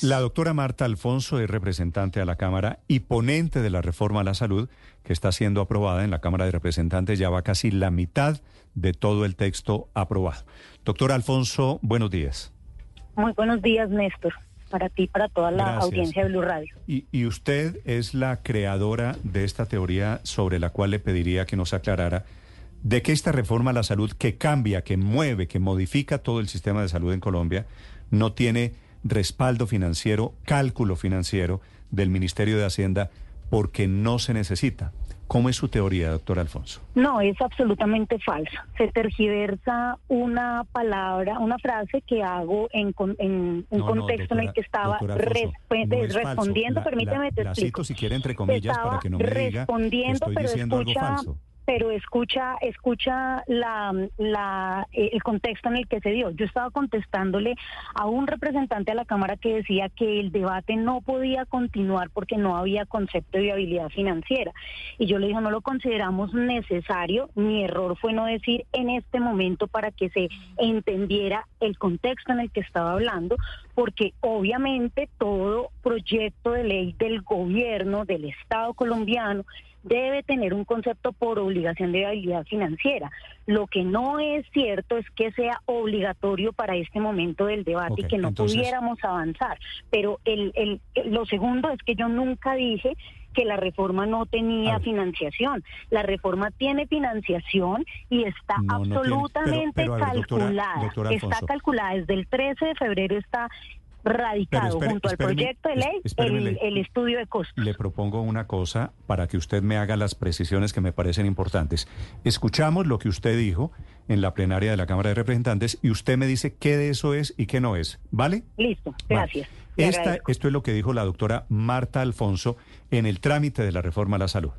La doctora Marta Alfonso es representante a la Cámara y ponente de la reforma a la salud que está siendo aprobada en la Cámara de Representantes. Ya va casi la mitad de todo el texto aprobado. Doctora Alfonso, buenos días. Muy buenos días, Néstor. Para ti, para toda la Gracias. audiencia de Blue Radio. Y, y usted es la creadora de esta teoría sobre la cual le pediría que nos aclarara de que esta reforma a la salud que cambia, que mueve, que modifica todo el sistema de salud en Colombia, no tiene respaldo financiero, cálculo financiero del Ministerio de Hacienda porque no se necesita. ¿Cómo es su teoría, doctor Alfonso? No, es absolutamente falso. Se tergiversa una palabra, una frase que hago en, con- en un No, no, contexto en el que estaba Alfonso, no es respondiendo. La- Permíteme, la- te la explico. cito si quiere entre comillas Estaba para que no me diga que estoy pero diciendo algo falso. Pero escucha, escucha la, la, eh, el contexto en el que se dio. Yo estaba contestándole a un representante a la Cámara que decía que el debate no podía continuar porque no había concepto de viabilidad financiera. Y yo le dije, no lo consideramos necesario. Mi error fue no decir en este momento para que se entendiera el contexto en el que estaba hablando, porque obviamente todo proyecto de ley del gobierno, del Estado colombiano, debe tener un concepto por obligación de viabilidad financiera. Lo que no es cierto es que sea obligatorio para este momento del debate y que no entonces- pudiéramos avanzar. Pero el, el, lo segundo es que yo nunca dije que la reforma no tenía financiación. La reforma tiene financiación y está No, no tiene. absolutamente Pero- pero, a ver, doctora- calculada. doctora está calculada desde el 13 de febrero está radicado espere- junto al proyecto de ley el, el estudio de costos. Le propongo una cosa para que usted me haga las precisiones que me parecen importantes. Escuchamos lo que usted dijo en la plenaria de la Cámara de Representantes y usted me dice qué de eso es y qué no es. ¿Vale? Listo, Vale. gracias. le Esta, esto es lo que dijo la doctora Marta Alfonso en el trámite de la reforma a la salud.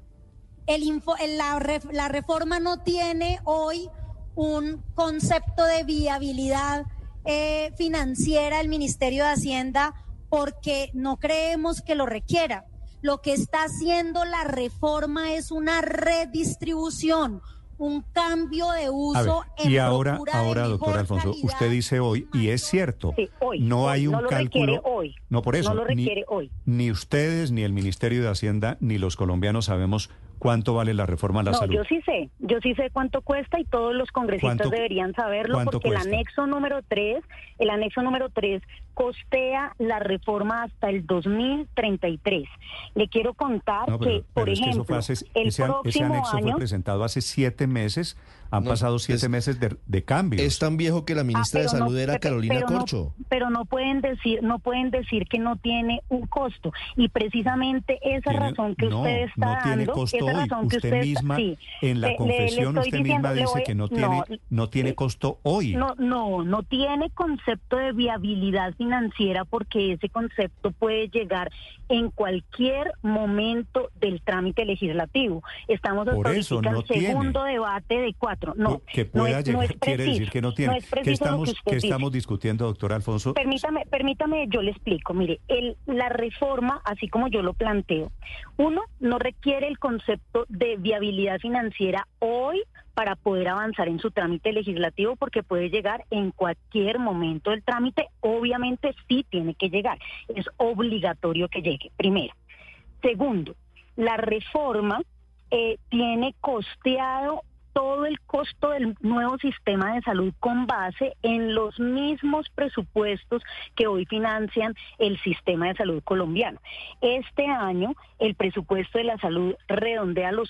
El info- el- la, ref- la reforma no tiene hoy un concepto de viabilidad eh, financiera el Ministerio de Hacienda porque no creemos que lo requiera. Lo que está haciendo la reforma es una redistribución, un cambio de A ver, uso en y ahora, ahora, doctor Alfonso, calidad. usted dice hoy, y es cierto, Sí, hoy, no hoy, hay un no lo cálculo. requiere hoy. No, por eso. No lo ni- requiere hoy. Ni ustedes, ni el Ministerio de Hacienda, ni los colombianos sabemos cuánto vale la reforma a la no, salud. yo sí sé, yo sí sé cuánto cuesta y todos los congresistas ¿Cuánto- deberían saberlo porque cuesta? el anexo número 3, el anexo número 3 costea la reforma hasta el 2033. Le quiero contar No, pero, que, por es ejemplo, fue hace- el ese, próximo anexo fue año presentado hace siete meses. Han No, pasado siete es- meses de, de cambios. Es tan viejo que la ministra Ah, de pero Salud no- era Carolina pero no- Corcho. pero no pueden decir, no pueden decir que no tiene un costo. Y precisamente esa Tiene- razón que no, usted está no tiene dando, costo esa hoy. razón que Usted usted misma, sí, en la le- le- le confesión, estoy usted diciendo, misma dice voy- que no tiene, no, tiene eh, costo hoy. No, no, no tiene concepto de viabilidad financiera porque ese concepto puede llegar en cualquier momento del trámite legislativo. Estamos Por eso, no el tiene. segundo debate de cuatro. No, que no pueda es, no llegar, es quiere preciso, decir que no tiene. No es ¿Qué preciso que estamos discutiendo, doctor Alfonso? Permítame, permítame, yo le explico. Mire, el, la reforma, así como yo lo planteo, uno, no requiere el concepto de viabilidad financiera hoy para poder avanzar en su trámite legislativo porque puede llegar en cualquier momento del trámite. Obviamente sí tiene que llegar. Es obligatorio que llegue, primero. Segundo, la reforma eh, tiene costeado todo el costo del nuevo sistema de salud con base en los mismos presupuestos que hoy financian el sistema de salud colombiano. Este año el presupuesto de la salud redondea los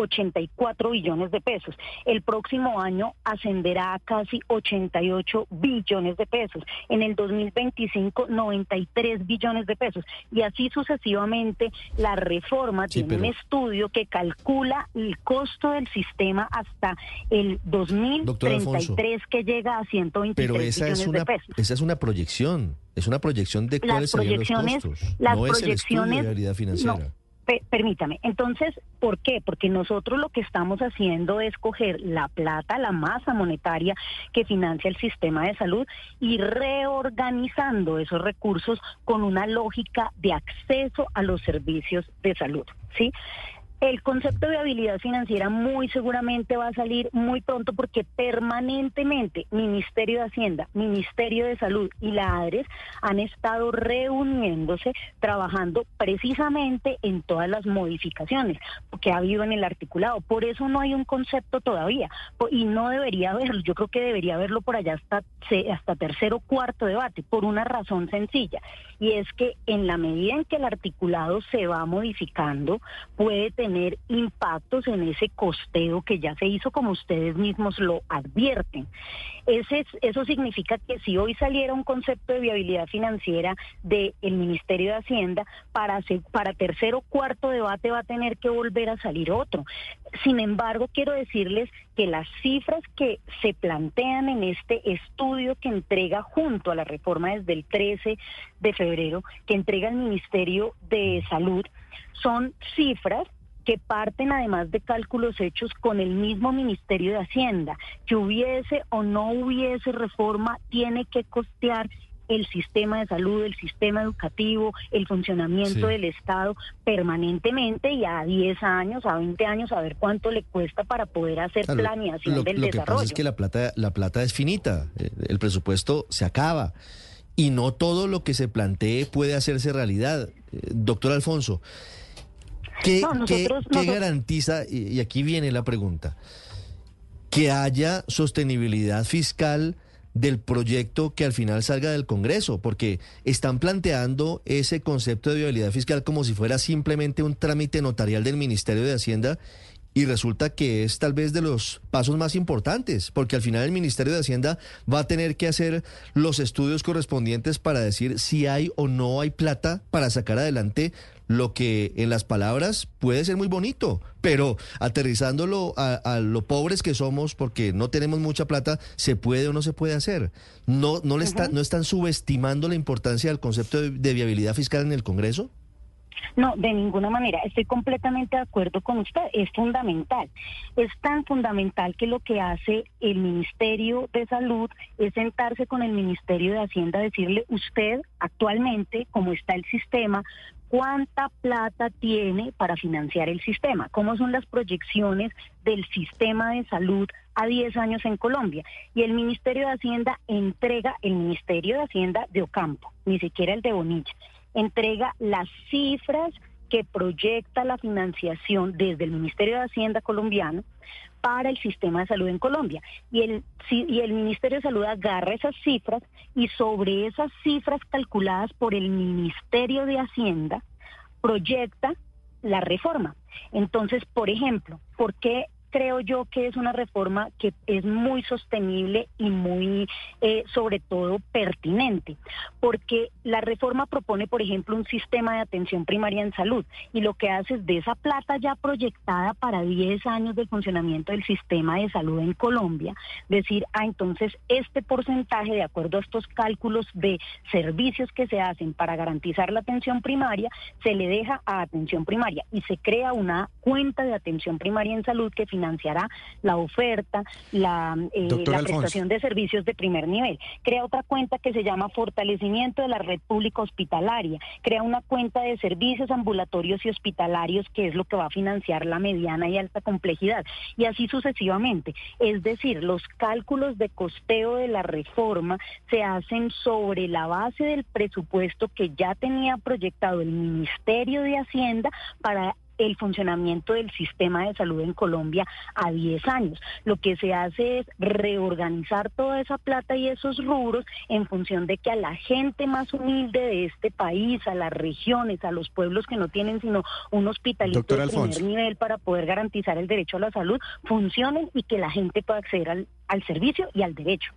84 billones de pesos. El próximo año ascenderá a casi 88 billones de pesos. En el 2025, 93 billones de pesos. Y así sucesivamente, la reforma Sí, tiene un pero- estudio que calcula el costo del sistema hasta el Doctor Alfonso. 2033, que llega a 123 Pero esa billones es una de pesos. esa es una proyección, es una proyección de Las cuáles serían los proyecciones- costos. las no es el estudio de proyecciones- viabilidad financiera. Pe- permítame, entonces, ¿por qué? Porque nosotros lo que estamos haciendo es coger la plata, la masa monetaria que financia el sistema de salud y reorganizando esos recursos con una lógica de acceso a los servicios de salud, ¿sí? El concepto de viabilidad financiera muy seguramente va a salir muy pronto porque permanentemente Ministerio de Hacienda, Ministerio de Salud y la ADRES han estado reuniéndose, trabajando precisamente en todas las modificaciones que ha habido en el articulado. Por eso no hay un concepto todavía y no debería haberlo. Yo creo que debería haberlo por allá hasta, hasta tercer o cuarto debate, por una razón sencilla, y es que en la medida en que el articulado se va modificando, puede tener tener impactos en ese costeo que ya se hizo, como ustedes mismos lo advierten. Ese, eso significa que si hoy saliera un concepto de viabilidad financiera del Ministerio de Hacienda, para, para tercer o cuarto debate va a tener que volver a salir otro. Sin embargo, quiero decirles que las cifras que se plantean en este estudio que entrega junto a la reforma desde el 13 de febrero, que entrega el Ministerio de Salud, son cifras que parten además de cálculos hechos con el mismo Ministerio de Hacienda, que hubiese o no hubiese reforma, tiene que costear el sistema de salud, el sistema educativo, el funcionamiento del Estado permanentemente y a 10 años, a 20 años, a ver cuánto le cuesta para poder hacer planeación lo, del lo desarrollo. que pasa es que la plata, la plata es finita, eh, el presupuesto se acaba y no todo lo que se plantee puede hacerse realidad. Eh, doctor Alfonso, ¿Qué, garantiza, y aquí viene la pregunta, que haya sostenibilidad fiscal del proyecto que al final salga del Congreso? Porque están planteando ese concepto de viabilidad fiscal como si fuera simplemente un trámite notarial del Ministerio de Hacienda y resulta que es tal vez de los pasos más importantes, porque al final el Ministerio de Hacienda va a tener que hacer los estudios correspondientes para decir si hay o no hay plata para sacar adelante lo que en las palabras puede ser muy bonito, pero aterrizándolo a, lo pobres que somos porque no tenemos mucha plata, se puede o no se puede hacer. No, no, le está, no están subestimando la importancia del concepto de viabilidad fiscal en el Congreso. No, de ninguna manera. Estoy completamente de acuerdo con usted. Es fundamental. Es tan fundamental que lo que hace el Ministerio de Salud es sentarse con el Ministerio de Hacienda, decirle usted actualmente, cómo está el sistema, cuánta plata tiene para financiar el sistema, cómo son las proyecciones del sistema de salud a 10 años en Colombia. Y el Ministerio de Hacienda entrega, el Ministerio de Hacienda de Ocampo, ni siquiera el de Bonilla entrega las cifras que proyecta la financiación desde el Ministerio de Hacienda colombiano para el sistema de salud en Colombia. Y el, y el Ministerio de Salud agarra esas cifras y sobre esas cifras calculadas por el Ministerio de Hacienda proyecta la reforma. Entonces, por ejemplo, ¿por qué creo yo que es una reforma que es muy sostenible y muy, eh, sobre todo, pertinente, porque la reforma propone, por ejemplo, un sistema de atención primaria en salud y lo que hace es de esa plata ya proyectada para 10 años de funcionamiento del sistema de salud en Colombia, decir, ah, entonces este porcentaje, de acuerdo a estos cálculos de servicios que se hacen para garantizar la atención primaria, se le deja a atención primaria y se crea una cuenta de atención primaria en salud que financiará la oferta, la, eh, la prestación de servicios de primer nivel. Crea otra cuenta que se llama Fortalecimiento de la Red Pública Hospitalaria. Crea una cuenta de servicios ambulatorios y hospitalarios que es lo que va a financiar la mediana y alta complejidad. Y así sucesivamente. Es decir, los cálculos de costeo de la reforma se hacen sobre la base del presupuesto que ya tenía proyectado el Ministerio de Hacienda para el funcionamiento del sistema de salud en Colombia a 10 años. Lo que se hace es reorganizar toda esa plata y esos rubros en función de que a la gente más humilde de este país, a las regiones, a los pueblos que no tienen sino un hospitalito de primer nivel para poder garantizar el derecho a la salud, funcionen y que la gente pueda acceder al, al servicio y al derecho.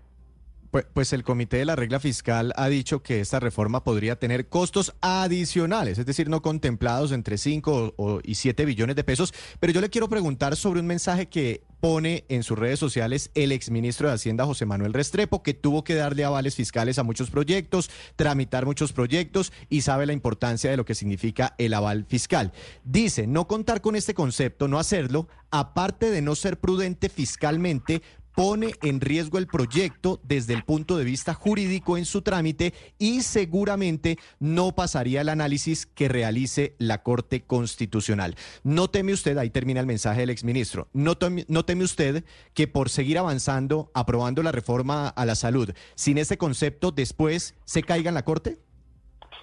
Pues, pues, el Comité de la Regla Fiscal ha dicho que esta reforma podría tener costos adicionales, es decir, no contemplados entre 5 y 7 billones de pesos. Pero yo le quiero preguntar sobre un mensaje que pone en sus redes sociales el exministro de Hacienda José Manuel Restrepo, que tuvo que darle avales fiscales a muchos proyectos, tramitar muchos proyectos y sabe la importancia de lo que significa el aval fiscal. Dice, no contar con este concepto, no hacerlo, aparte de no ser prudente fiscalmente, pone en riesgo el proyecto desde el punto de vista jurídico en su trámite y seguramente no pasaría el análisis que realice la Corte Constitucional. No teme usted, ahí termina el mensaje del exministro, no teme, no teme usted que por seguir avanzando, aprobando la reforma a la salud, sin ese concepto después se caiga en la Corte?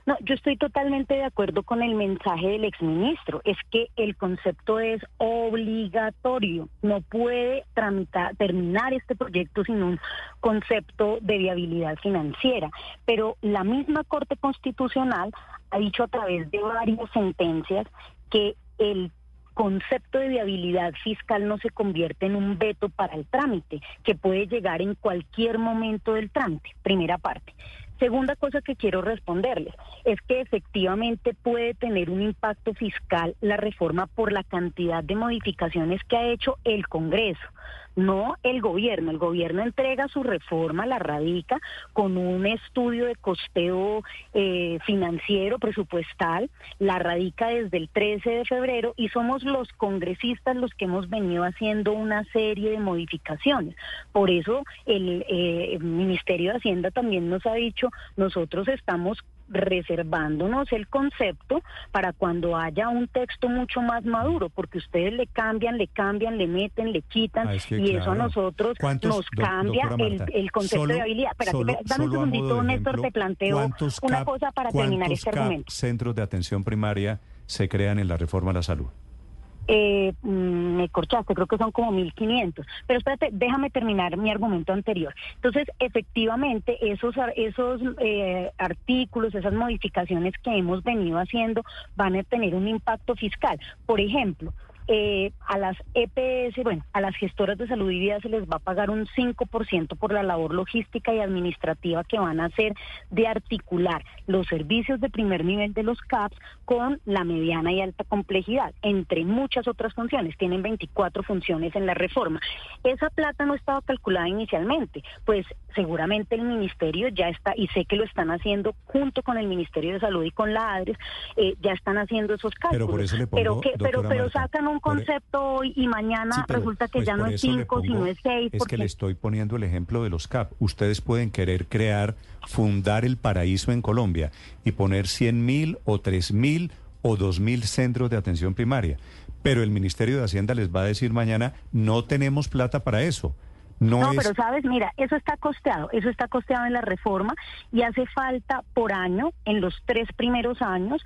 No, yo estoy totalmente de acuerdo con el mensaje del exministro. Es que el concepto es obligatorio. No puede terminar este proyecto sin un concepto de viabilidad financiera. Pero la misma Corte Constitucional ha dicho a través de varias sentencias que el concepto de viabilidad fiscal no se convierte en un veto para el trámite, que puede llegar en cualquier momento del trámite, primera parte. Segunda cosa que quiero responderles es que efectivamente puede tener un impacto fiscal la reforma por la cantidad de modificaciones que ha hecho el Congreso no el gobierno. El gobierno entrega su reforma, la radica con un estudio de costeo eh, financiero, presupuestal, la radica desde el 13 de febrero y somos los congresistas los que hemos venido haciendo una serie de modificaciones. Por eso el eh, Ministerio de Hacienda también nos ha dicho, nosotros estamos reservándonos el concepto para cuando haya un texto mucho más maduro, porque ustedes le cambian, le cambian, le meten, le quitan, ah, y eso a nosotros nos cambia el, concepto de habilidad. Espérate, dame un segundito, Néstor, te planteo una cosa para terminar este argumento. centros de atención primaria se crean en la reforma a la salud? Eh, mm, me corchaste, creo que son como 1.500. Pero espérate, déjame terminar mi argumento anterior. Entonces, efectivamente, esos, esos eh, artículos, esas modificaciones que hemos venido haciendo van a tener un impacto fiscal. Por ejemplo, eh, a las EPS, bueno, a las gestoras de salud y vida se les va a pagar un 5% por la labor logística y administrativa que van a hacer de articular los servicios de primer nivel de los CAPS con la mediana y alta complejidad, entre muchas otras funciones. Tienen 24 funciones en la reforma. Esa plata no estaba calculada inicialmente, pues seguramente el ministerio ya está, y sé que lo están haciendo junto con el Ministerio de Salud y con la ADRES, eh, ya están haciendo esos cálculos. Pero por eso le pongo, pero, pero, pero sacan un concepto hoy y mañana resulta que pues ya no es cinco, sino es seis. Es que le estoy poniendo el ejemplo de los CAP. Ustedes pueden querer crear, fundar el paraíso en Colombia y poner 100 mil o 3 mil o 2 mil centros de atención primaria. Pero el Ministerio de Hacienda les va a decir mañana, no tenemos plata para eso. No, no pero sabes, mira, eso está costeado, eso está costeado en la reforma y hace falta por año, en los tres primeros años,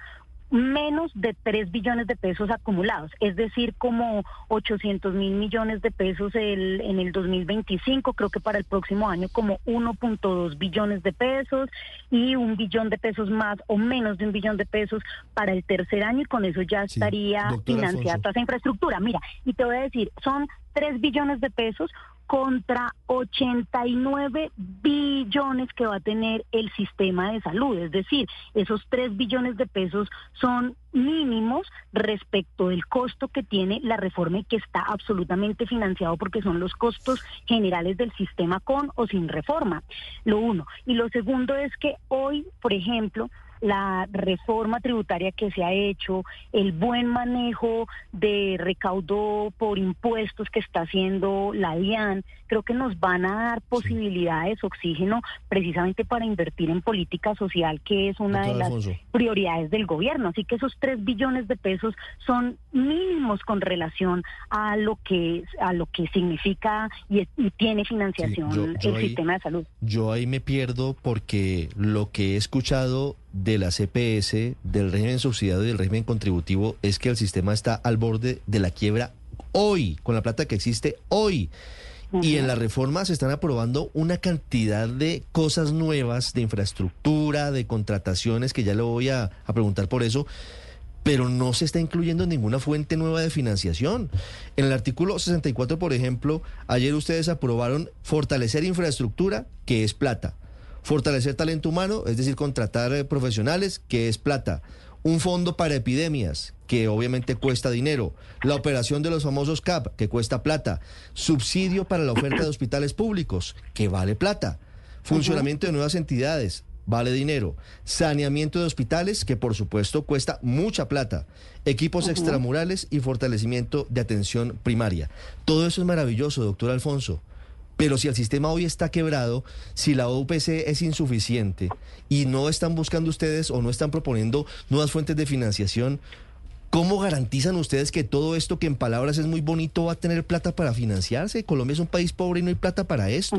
menos de 3 billones de pesos acumulados, es decir, como 800 mil millones de pesos el, en el 2025, creo que para el próximo año como 1.2 billones de pesos y un billón de pesos más o menos de un billón de pesos para el tercer año y con eso ya estaría financiada toda esa infraestructura. Mira, y te voy a decir, son 3 billones de pesos contra 89 billones que va a tener el sistema de salud. Es decir, esos 3 billones de pesos son mínimos respecto del costo que tiene la reforma y que está absolutamente financiado porque son los costos generales del sistema con o sin reforma. Lo uno. Y lo segundo es que hoy, por ejemplo, la reforma tributaria que se ha hecho, el buen manejo de recaudo por impuestos que está haciendo la DIAN, creo que nos van a dar posibilidades, oxígeno, precisamente para invertir en política social, que es una de las prioridades del gobierno. Así que esos tres billones de pesos son mínimos con relación a lo que a lo que significa y, tiene financiación el sistema de salud. Yo ahí me pierdo porque lo que he escuchado de la CPS, del régimen subsidiado y del régimen contributivo es que el sistema está al borde de la quiebra hoy, con la plata que existe hoy. Y en la reforma se están aprobando una cantidad de cosas nuevas, de infraestructura, de contrataciones, que ya le voy a, a preguntar por eso, pero no se está incluyendo ninguna fuente nueva de financiación. En el artículo 64, por ejemplo, ayer ustedes aprobaron fortalecer infraestructura, que es plata Fortalecer talento humano, es decir, contratar eh, profesionales, que es plata. Un fondo para epidemias, que obviamente cuesta dinero. La operación de los famosos CAP, que cuesta plata. Subsidio para la oferta de hospitales públicos, que vale plata. Funcionamiento de nuevas entidades, vale dinero. Saneamiento de hospitales, que por supuesto cuesta mucha plata. Equipos extramurales y fortalecimiento de atención primaria. Todo eso es maravilloso, doctor Alfonso Pero si el sistema hoy está quebrado, si la UPC es insuficiente y no están buscando ustedes o no están proponiendo nuevas fuentes de financiación, ¿Cómo garantizan ustedes que todo esto que en palabras es muy bonito va a tener plata para financiarse? Colombia es un país pobre y no hay plata para esto.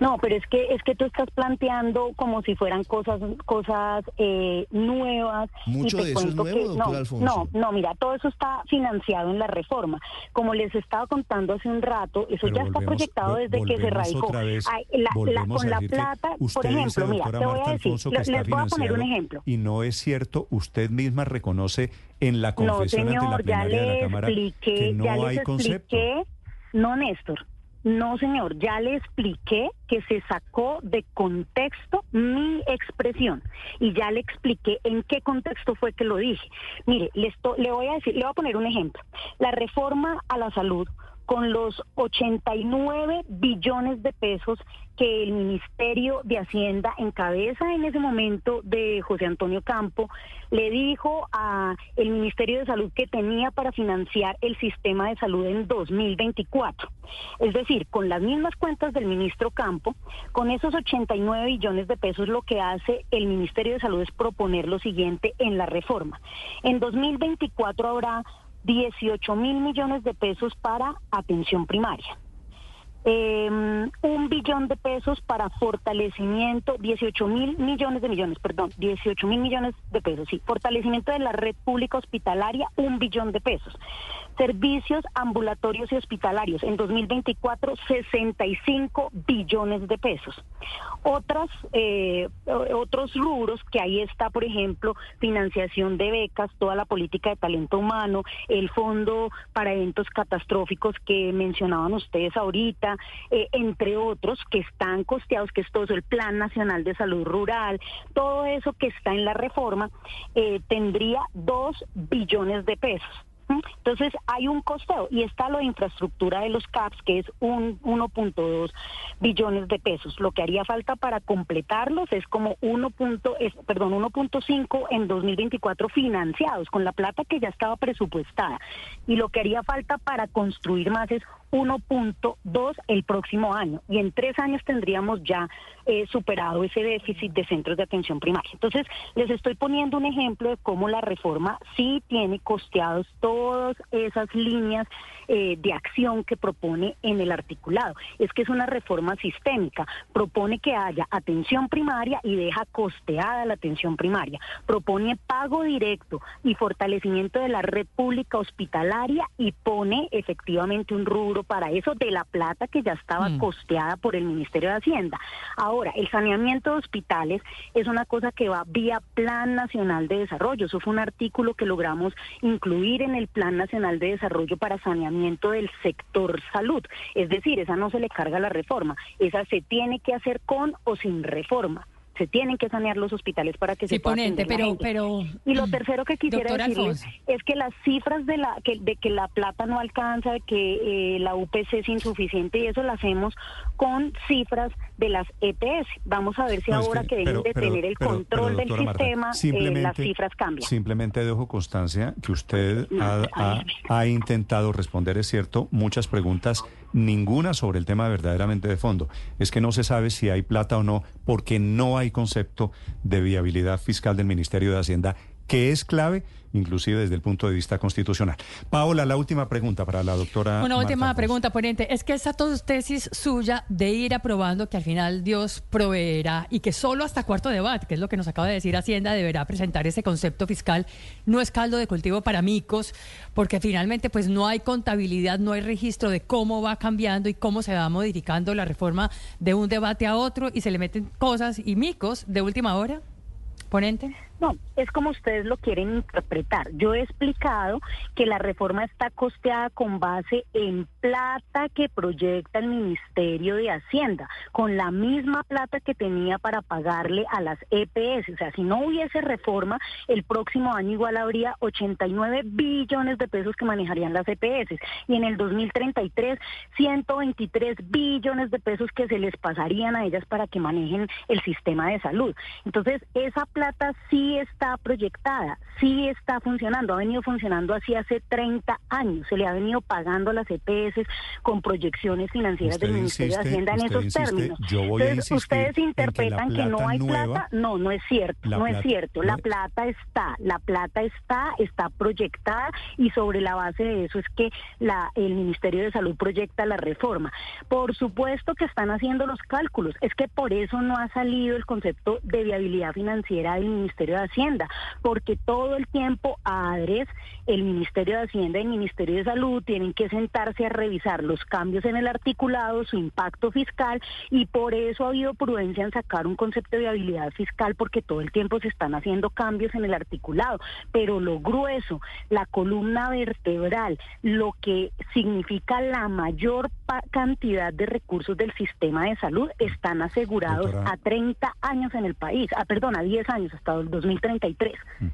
No, pero es que es que tú estás planteando como si fueran cosas cosas eh, nuevas. Mucho de eso es nuevo, doctor Alfonso. No, no, mira, todo eso está financiado en la reforma. Como les estaba contando hace un rato, eso ya está proyectado desde que se radicó. con la plata, por ejemplo, mira, te voy a decir, les voy a poner un ejemplo. Y no es cierto, usted misma reconoce en la confesión no, señor, ante la plenaria ya de la Cámara expliqué, que no ya hay les concepto. Expliqué, no, Néstor. No, señor, ya le expliqué que se sacó de contexto mi expresión y ya le expliqué en qué contexto fue que lo dije. Mire, le, le voy a decir, le voy a poner un ejemplo. La reforma a la salud con los 89 billones de pesos que el Ministerio de Hacienda, en cabeza en ese momento de José Antonio Campo, le dijo a el Ministerio de Salud que tenía para financiar el sistema de salud en 2024. Es decir, con las mismas cuentas del ministro Campo, con esos 89 billones de pesos, lo que hace el Ministerio de Salud es proponer lo siguiente en la reforma. En 2024 habrá 18 mil millones de pesos para atención primaria. Eh, un billón de pesos para fortalecimiento, 18 mil millones de millones, perdón, 18 mil millones de pesos, sí, fortalecimiento de la red pública hospitalaria, un billón de pesos. Servicios ambulatorios y hospitalarios, en 2024, 65 billones de pesos. Otras, eh, otros rubros que ahí está, por ejemplo, financiación de becas, toda la política de talento humano, el fondo para eventos catastróficos que mencionaban ustedes ahorita, eh, entre otros que están costeados, que es todo el Plan Nacional de Salud Rural, todo eso que está en la reforma, eh, tendría dos billones de pesos. Entonces hay un costeo y está de infraestructura de los CAPS, que es un 1.2 billones de pesos. Lo que haría falta para completarlos es como 1. Es, perdón, 1.5 en 2024 financiados con la plata que ya estaba presupuestada. Y lo que haría falta para construir más es 1.2 el próximo año y en tres años tendríamos ya eh, superado ese déficit de centros de atención primaria. Entonces, les estoy poniendo un ejemplo de cómo la reforma sí tiene costeados todas esas líneas eh, de acción que propone en el articulado. Es que es una reforma sistémica, propone que haya atención primaria y deja costeada la atención primaria, propone pago directo y fortalecimiento de la red pública hospitalaria y pone efectivamente un rubro para eso de la plata que ya estaba mm. costeada por el Ministerio de Hacienda. Ahora, el saneamiento de hospitales es una cosa que va vía Plan Nacional de Desarrollo. Eso fue un artículo que logramos incluir en el Plan Nacional de Desarrollo para saneamiento del sector salud. Es decir, esa no se le carga la reforma, esa se tiene que hacer con o sin reforma se tienen que sanear los hospitales para que se pueda ponente, pero, pero y lo tercero que quisiera decir es que las cifras de la que, de que la plata no alcanza de que eh, la UPC es insuficiente y eso lo hacemos con cifras de las EPS vamos a ver si ahora que, deben de tener el control del sistema eh, las cifras cambian. simplemente dejo constancia que usted ha, ha intentado responder es cierto muchas preguntas ninguna sobre el tema verdaderamente de fondo. Es que no se sabe si hay plata o no, porque no hay concepto de viabilidad fiscal del Ministerio de Hacienda, que es clave inclusive desde el punto de vista constitucional. Paola, la última pregunta para la doctora. Una última pregunta, ponente. Es que esa tesis suya de ir aprobando que al final Dios proveerá y que solo hasta cuarto debate, que es lo que nos acaba de decir Hacienda, deberá presentar ese concepto fiscal, no es caldo de cultivo para micos, porque finalmente pues no hay contabilidad, no hay registro de cómo va cambiando y cómo se va modificando la reforma de un debate a otro y se le meten cosas y micos de última hora. Ponente. No, es como ustedes lo quieren interpretar. Yo he explicado que la reforma está costeada con base en plata que proyecta el Ministerio de Hacienda, con la misma plata que tenía para pagarle a las EPS. O sea, si no hubiese reforma, el próximo año igual habría 89 billones de pesos que manejarían las EPS. Y en el 2033, 123 billones de pesos que se les pasarían a ellas para que manejen el sistema de salud. Entonces, esa plata sí sí está proyectada, sí está funcionando, ha venido funcionando así hace 30 años, se le ha venido pagando a las EPS con proyecciones financieras del Ministerio de Hacienda en esos términos. Entonces, ustedes interpretan que, no hay plata, no, no es cierto, no es cierto, la plata está, la plata está, está proyectada y sobre la base de eso es que la, el Ministerio de Salud proyecta la reforma. Por supuesto que están haciendo los cálculos, es que por eso no ha salido el concepto de viabilidad financiera del Ministerio de Hacienda, porque todo el tiempo ADRES, el Ministerio de Hacienda y el Ministerio de Salud tienen que sentarse a revisar los cambios en el articulado, su impacto fiscal, y por eso ha habido prudencia en sacar un concepto de viabilidad fiscal, porque todo el tiempo se están haciendo cambios en el articulado. Pero lo grueso, la columna vertebral, lo que significa la mayor cantidad de recursos del sistema de salud, están asegurados a 30 años en el país, a, perdón, a 10 años, hasta el 2033. Mm.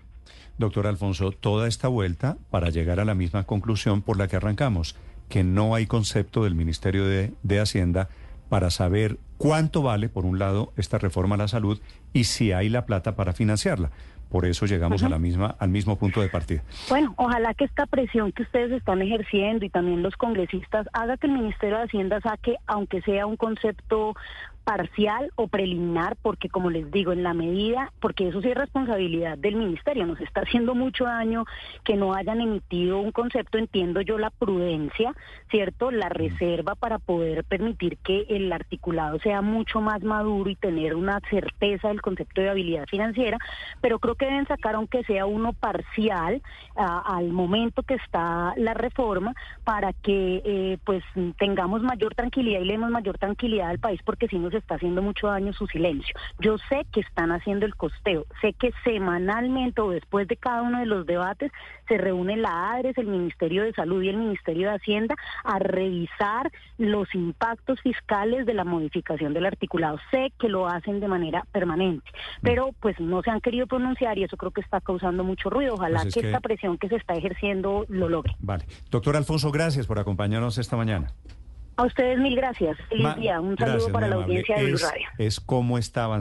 Doctor Alfonso, toda esta vuelta para llegar a la misma conclusión por la que arrancamos, que no hay concepto del Ministerio de, de Hacienda para saber cuánto vale, por un lado, esta reforma a la salud y si hay la plata para financiarla. Por eso llegamos a la misma, al mismo punto de partida. Bueno, ojalá que esta presión que ustedes están ejerciendo y también los congresistas haga que el Ministerio de Hacienda saque, aunque sea un concepto parcial o preliminar, porque como les digo, en la medida, porque eso sí es responsabilidad del ministerio, nos está haciendo mucho daño que no hayan emitido un concepto, entiendo yo la prudencia, ¿cierto? La reserva para poder permitir que el articulado sea mucho más maduro y tener una certeza del concepto de habilidad financiera, pero creo que deben sacar aunque sea uno parcial al momento que está la reforma para que eh, pues tengamos mayor tranquilidad y le demos mayor tranquilidad al país porque si no se está haciendo mucho daño su silencio. Yo sé que están haciendo el costeo, sé que semanalmente o después de cada uno de los debates se reúne la ADRES, el Ministerio de Salud y el Ministerio de Hacienda a revisar los impactos fiscales de la modificación del articulado. Sé que lo hacen de manera permanente, pero pues no se han querido pronunciar y eso creo que está causando mucho ruido. Ojalá pues que, esta presión que se está ejerciendo lo logre. Vale. Doctor Alfonso, gracias por acompañarnos esta mañana. A ustedes mil gracias. Feliz día. Un saludo para la audiencia de Blue Radio. Es cómo estaban